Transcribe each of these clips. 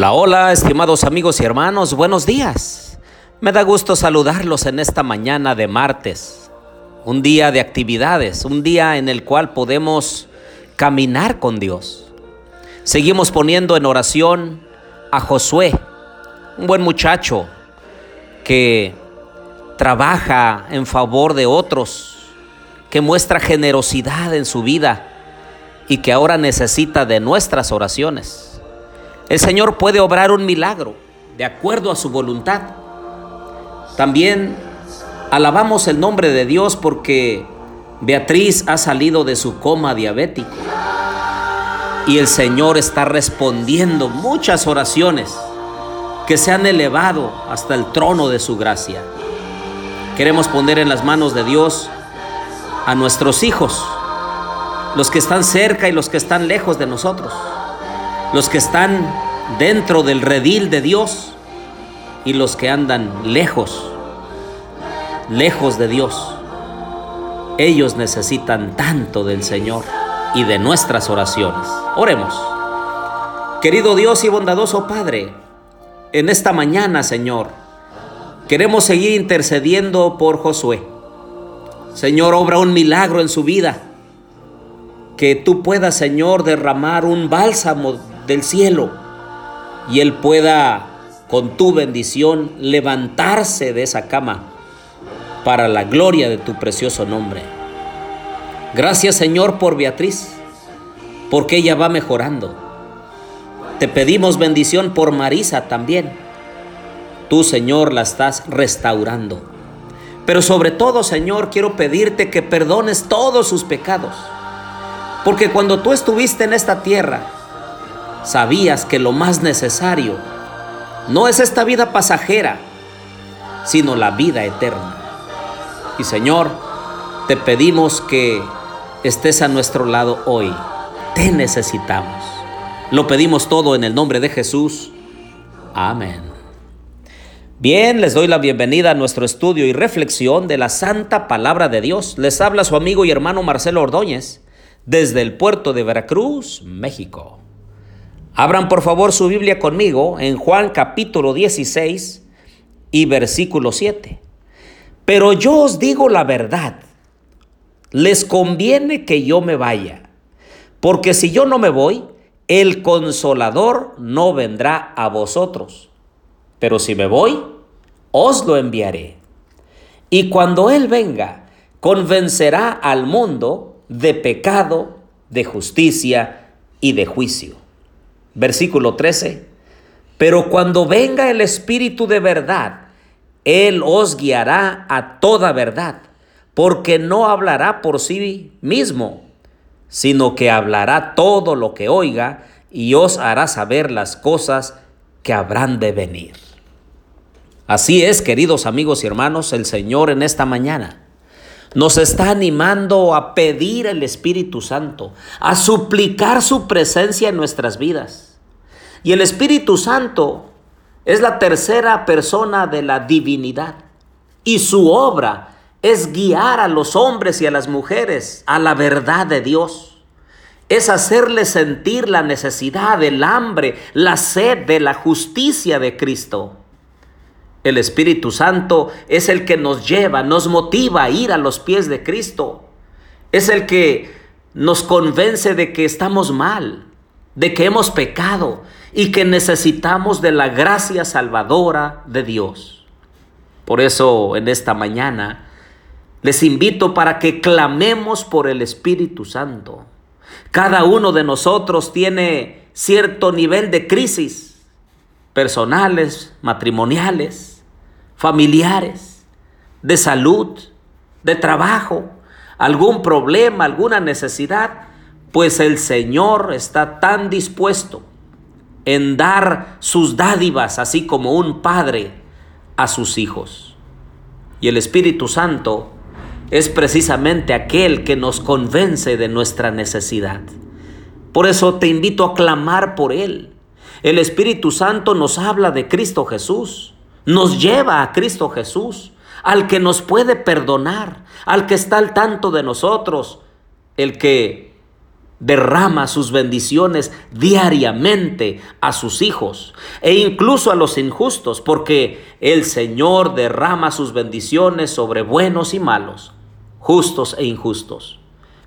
Hola, hola, estimados amigos y hermanos, buenos días. Me da gusto saludarlos en esta mañana de martes, un día de actividades, un día en el cual podemos caminar con Dios. Seguimos poniendo en oración a Josué, un buen muchacho que trabaja en favor de otros, que muestra generosidad en su vida y que ahora necesita de nuestras oraciones. El Señor puede obrar un milagro de acuerdo a su voluntad. También alabamos el nombre de Dios porque Beatriz ha salido de su coma diabético y el Señor está respondiendo muchas oraciones que se han elevado hasta el trono de su gracia. Queremos poner en las manos de Dios a nuestros hijos, los que están cerca y los que están lejos de nosotros los que están dentro del redil de Dios y los que andan lejos, lejos de Dios. Ellos necesitan tanto del Señor y de nuestras oraciones. Oremos. Querido Dios y bondadoso Padre, en esta mañana, Señor, queremos seguir intercediendo por Josué. Señor, obra un milagro en su vida. Que tú puedas, Señor, derramar un bálsamo del cielo y Él pueda, con tu bendición, levantarse de esa cama para la gloria de tu precioso nombre. Gracias Señor por Beatriz, porque ella va mejorando. Te pedimos bendición por Marisa también. Tú Señor la estás restaurando. Pero sobre todo Señor quiero pedirte que perdones todos sus pecados. Porque cuando tú estuviste en esta tierra, sabías que lo más necesario no es esta vida pasajera, sino la vida eterna. Y Señor, te pedimos que estés a nuestro lado hoy. Te necesitamos. Lo pedimos todo en el nombre de Jesús. Amén. Bien, les doy la bienvenida a nuestro estudio y reflexión de la Santa Palabra de Dios. Les habla su amigo y hermano Marcelo Ordóñez desde el puerto de Veracruz, México. Abran por favor su Biblia conmigo en Juan capítulo 16 y versículo 7. Pero yo os digo la verdad, les conviene que yo me vaya, porque si yo no me voy, el consolador no vendrá a vosotros. Pero si me voy, os lo enviaré. Y cuando Él venga, convencerá al mundo de pecado, de justicia y de juicio. Versículo 13. Pero cuando venga el Espíritu de verdad, Él os guiará a toda verdad, porque no hablará por sí mismo, sino que hablará todo lo que oiga y os hará saber las cosas que habrán de venir. Así es, queridos amigos y hermanos, el Señor en esta mañana nos está animando a pedir el Espíritu Santo, a suplicar su presencia en nuestras vidas. Y el Espíritu Santo es la tercera persona de la divinidad. Y su obra es guiar a los hombres y a las mujeres a la verdad de Dios. Es hacerles sentir la necesidad, el hambre, la sed de la justicia de Cristo. El Espíritu Santo es el que nos lleva, nos motiva a ir a los pies de Cristo. Es el que nos convence de que estamos mal, de que hemos pecado y que necesitamos de la gracia salvadora de Dios. Por eso en esta mañana les invito para que clamemos por el Espíritu Santo. Cada uno de nosotros tiene cierto nivel de crisis personales, matrimoniales, familiares, de salud, de trabajo, algún problema, alguna necesidad, pues el Señor está tan dispuesto en dar sus dádivas, así como un padre a sus hijos. Y el Espíritu Santo es precisamente aquel que nos convence de nuestra necesidad. Por eso te invito a clamar por Él. El Espíritu Santo nos habla de Cristo Jesús, nos lleva a Cristo Jesús, al que nos puede perdonar, al que está al tanto de nosotros, el que derrama sus bendiciones diariamente a sus hijos e incluso a los injustos, porque el Señor derrama sus bendiciones sobre buenos y malos, justos e injustos.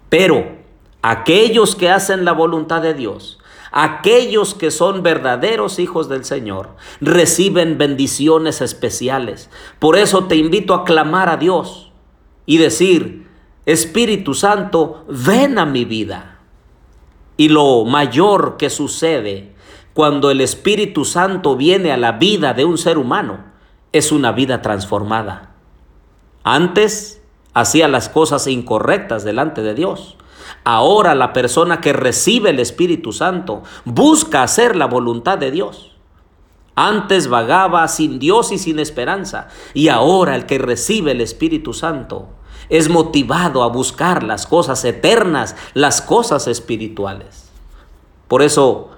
Pero aquellos que hacen la voluntad de Dios, aquellos que son verdaderos hijos del Señor, reciben bendiciones especiales. Por eso te invito a clamar a Dios y decir, Espíritu Santo, ven a mi vida y lo mayor que sucede cuando el Espíritu Santo viene a la vida de un ser humano es una vida transformada. Antes hacía las cosas incorrectas delante de Dios. Ahora la persona que recibe el Espíritu Santo busca hacer la voluntad de Dios. Antes vagaba sin Dios y sin esperanza. Y ahora el que recibe el Espíritu Santo es motivado a buscar las cosas eternas, las cosas espirituales. Por eso,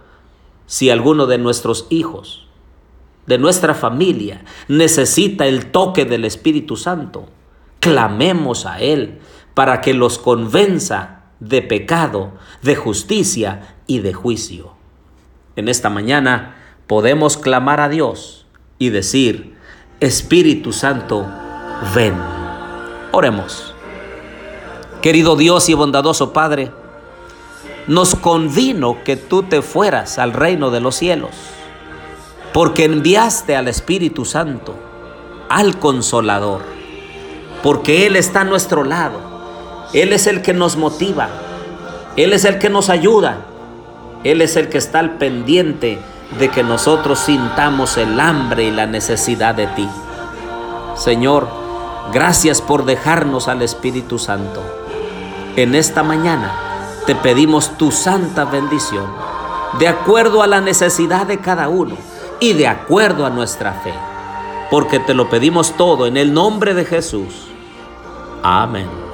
si alguno de nuestros hijos, de nuestra familia, necesita el toque del Espíritu Santo, clamemos a Él para que los convenza de pecado, de justicia y de juicio. En esta mañana podemos clamar a Dios y decir, Espíritu Santo, ven. Oremos. Querido Dios y bondadoso Padre, nos convino que tú te fueras al reino de los cielos, porque enviaste al Espíritu Santo, al Consolador, porque Él está a nuestro lado, Él es el que nos motiva, Él es el que nos ayuda, Él es el que está al pendiente de que nosotros sintamos el hambre y la necesidad de ti. Señor, Gracias por dejarnos al Espíritu Santo. En esta mañana te pedimos tu santa bendición, de acuerdo a la necesidad de cada uno y de acuerdo a nuestra fe, porque te lo pedimos todo en el nombre de Jesús. Amén.